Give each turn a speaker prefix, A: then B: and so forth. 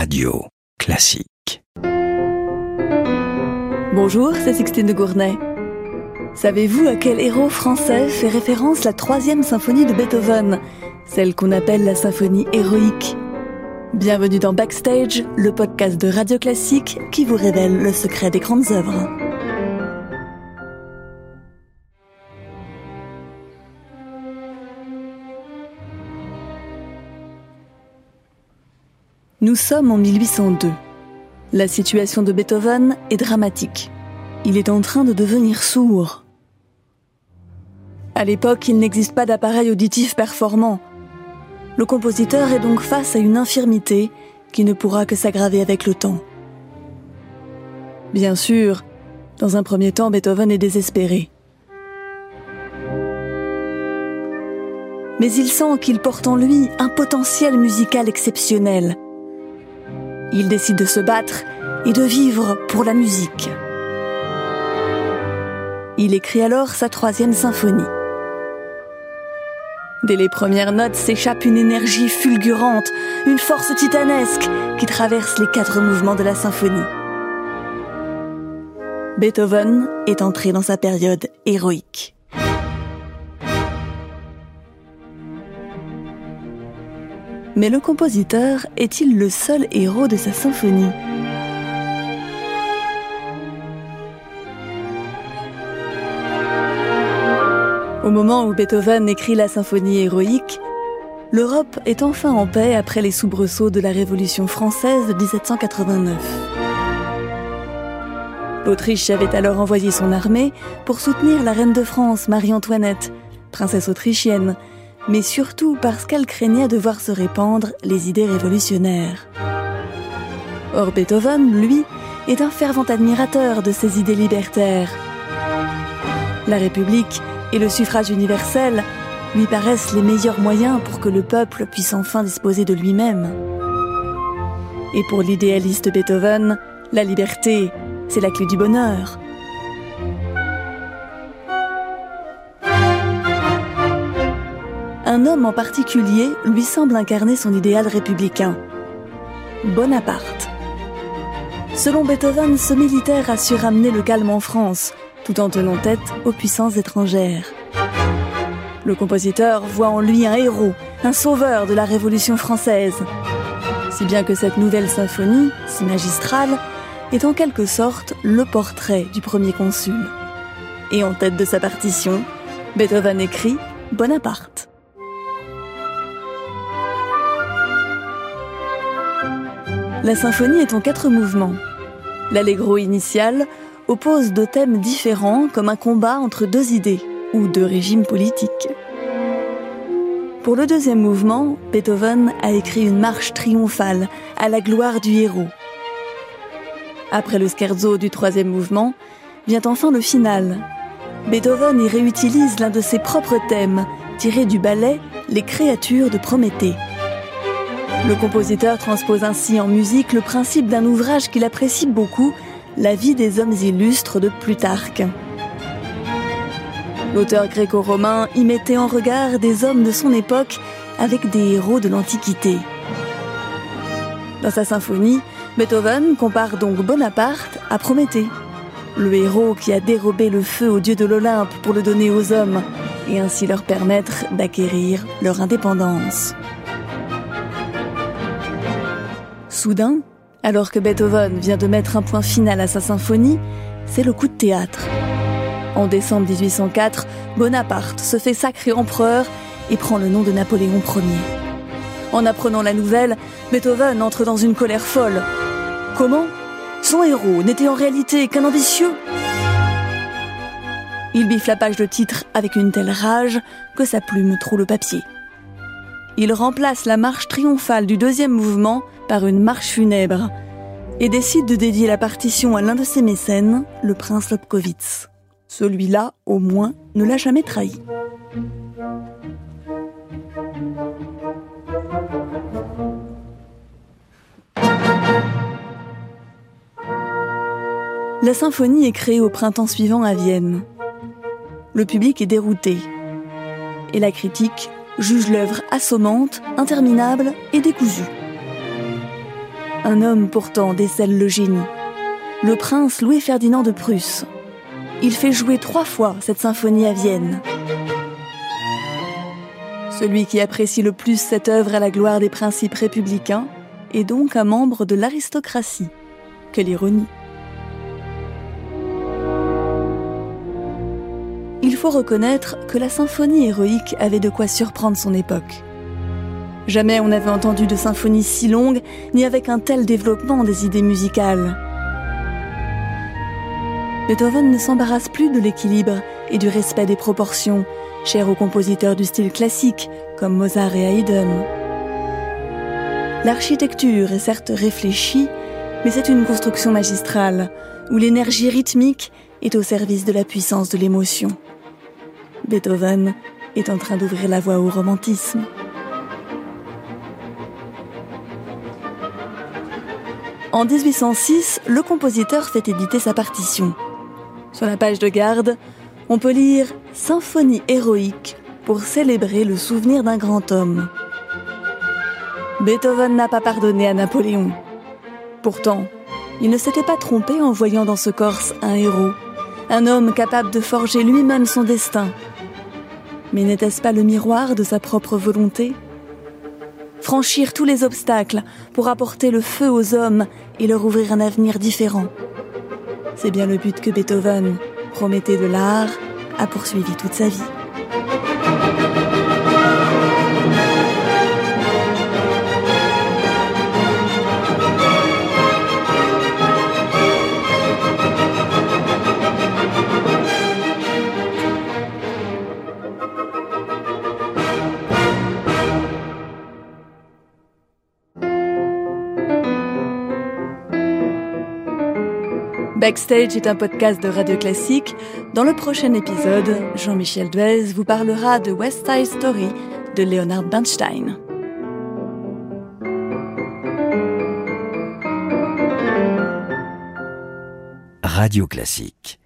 A: Radio Classique.
B: Bonjour, c'est Sixtine de Gournay. Savez-vous à quel héros français fait référence la troisième symphonie de Beethoven, celle qu'on appelle la symphonie héroïque? Bienvenue dans Backstage, le podcast de Radio Classique qui vous révèle le secret des grandes œuvres. Nous sommes en 1802. La situation de Beethoven est dramatique. Il est en train de devenir sourd. À l'époque, il n'existe pas d'appareil auditif performant. Le compositeur est donc face à une infirmité qui ne pourra que s'aggraver avec le temps. Bien sûr, dans un premier temps, Beethoven est désespéré. Mais il sent qu'il porte en lui un potentiel musical exceptionnel il décide de se battre et de vivre pour la musique. Il écrit alors sa troisième symphonie. Dès les premières notes s'échappe une énergie fulgurante, une force titanesque qui traverse les quatre mouvements de la symphonie. Beethoven est entré dans sa période héroïque. Mais le compositeur est-il le seul héros de sa symphonie? Au moment où Beethoven écrit la symphonie héroïque, l'Europe est enfin en paix après les soubresauts de la Révolution française de 1789. L'Autriche avait alors envoyé son armée pour soutenir la reine de France, Marie-Antoinette, princesse autrichienne, mais surtout parce qu'elle craignait de voir se répandre les idées révolutionnaires. Or Beethoven, lui, est un fervent admirateur de ces idées libertaires. La République et le suffrage universel lui paraissent les meilleurs moyens pour que le peuple puisse enfin disposer de lui-même. Et pour l'idéaliste Beethoven, la liberté, c'est la clé du bonheur. Un homme en particulier lui semble incarner son idéal républicain. Bonaparte. Selon Beethoven, ce militaire a su ramener le calme en France, tout en tenant tête aux puissances étrangères. Le compositeur voit en lui un héros, un sauveur de la Révolution française. Si bien que cette nouvelle symphonie, si magistrale, est en quelque sorte le portrait du premier consul. Et en tête de sa partition, Beethoven écrit Bonaparte. La symphonie est en quatre mouvements. L'allegro initial oppose deux thèmes différents comme un combat entre deux idées ou deux régimes politiques. Pour le deuxième mouvement, Beethoven a écrit une marche triomphale à la gloire du héros. Après le scherzo du troisième mouvement, vient enfin le final. Beethoven y réutilise l'un de ses propres thèmes, tiré du ballet Les créatures de Prométhée. Le compositeur transpose ainsi en musique le principe d'un ouvrage qu'il apprécie beaucoup, La vie des hommes illustres de Plutarque. L'auteur gréco-romain y mettait en regard des hommes de son époque avec des héros de l'Antiquité. Dans sa symphonie, Beethoven compare donc Bonaparte à Prométhée, le héros qui a dérobé le feu aux dieux de l'Olympe pour le donner aux hommes et ainsi leur permettre d'acquérir leur indépendance. Soudain, alors que Beethoven vient de mettre un point final à sa symphonie, c'est le coup de théâtre. En décembre 1804, Bonaparte se fait sacrer empereur et prend le nom de Napoléon Ier. En apprenant la nouvelle, Beethoven entre dans une colère folle. Comment? Son héros n'était en réalité qu'un ambitieux Il biffe la page de titre avec une telle rage que sa plume troue le papier. Il remplace la marche triomphale du deuxième mouvement par une marche funèbre et décide de dédier la partition à l'un de ses mécènes, le prince Lobkowitz. Celui-là, au moins, ne l'a jamais trahi. La symphonie est créée au printemps suivant à Vienne. Le public est dérouté et la critique juge l'œuvre assommante, interminable et décousue. Un homme pourtant décèle le génie. Le prince Louis-Ferdinand de Prusse. Il fait jouer trois fois cette symphonie à Vienne. Celui qui apprécie le plus cette œuvre à la gloire des principes républicains est donc un membre de l'aristocratie. Quelle ironie. Il faut reconnaître que la symphonie héroïque avait de quoi surprendre son époque. Jamais on n'avait entendu de symphonie si longue, ni avec un tel développement des idées musicales. Beethoven ne s'embarrasse plus de l'équilibre et du respect des proportions, chers aux compositeurs du style classique, comme Mozart et Haydn. L'architecture est certes réfléchie, mais c'est une construction magistrale, où l'énergie rythmique est au service de la puissance de l'émotion. Beethoven est en train d'ouvrir la voie au romantisme. En 1806, le compositeur fait éditer sa partition. Sur la page de garde, on peut lire Symphonie héroïque pour célébrer le souvenir d'un grand homme. Beethoven n'a pas pardonné à Napoléon. Pourtant, il ne s'était pas trompé en voyant dans ce Corse un héros, un homme capable de forger lui-même son destin. Mais n'était-ce pas le miroir de sa propre volonté? Franchir tous les obstacles pour apporter le feu aux hommes et leur ouvrir un avenir différent. C'est bien le but que Beethoven, Prométhée de l'art, a poursuivi toute sa vie. Backstage est un podcast de Radio Classique. Dans le prochain épisode, Jean-Michel Duez vous parlera de West Side Story de Leonard Bernstein.
A: Radio Classique